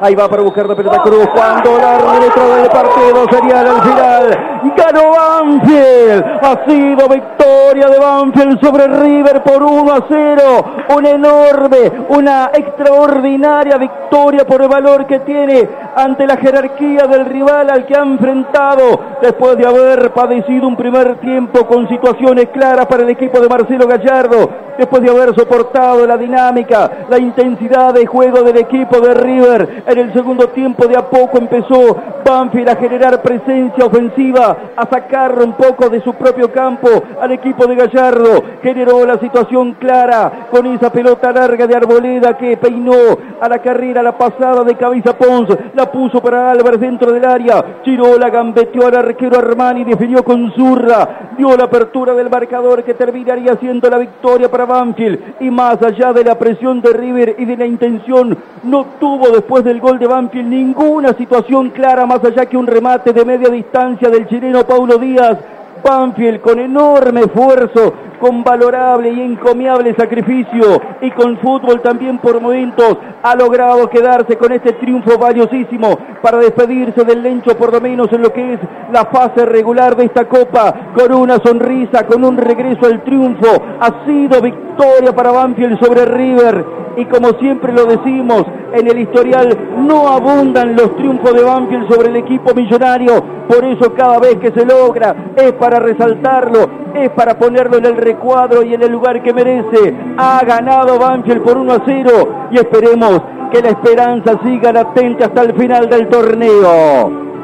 Ahí va para buscar la pelota Cruz. Cuando la árbitro del partido sería al final. Ganó Banfield. Ha sido victoria de Banfield sobre River por 1 a 0. Una enorme, una extraordinaria victoria por el valor que tiene ante la jerarquía del rival al que ha enfrentado después de haber padecido un primer tiempo con situaciones claras para el equipo de Marcelo Gallardo, después de haber soportado la dinámica, la intensidad de juego del equipo de River. En el segundo tiempo de a poco empezó Banfield a generar presencia ofensiva, a sacar un poco de su propio campo al equipo de Gallardo. Generó la situación clara con esa pelota larga de Arboleda que peinó a la carrera la pasada de Cabeza Pons, la puso para Álvarez dentro del área, la gambeteó al arquero Armani, definió con zurra, dio la apertura del marcador que terminaría siendo la victoria para Banfield y más allá de la presión de River y de la intención, no tuvo después del gol de Banfield ninguna situación clara más allá que un remate de media distancia del chileno Paulo Díaz. Banfield con enorme esfuerzo con valorable y encomiable sacrificio y con fútbol también por momentos ha logrado quedarse con este triunfo valiosísimo para despedirse del Lencho por lo menos en lo que es la fase regular de esta copa con una sonrisa, con un regreso al triunfo. Ha sido victoria para Banfield sobre River y como siempre lo decimos, en el historial no abundan los triunfos de Banfield sobre el equipo millonario, por eso cada vez que se logra es para resaltarlo, es para ponerlo en el recuadro y en el lugar que merece. Ha ganado Banfield por 1 a 0 y esperemos que la esperanza siga latente hasta el final del torneo.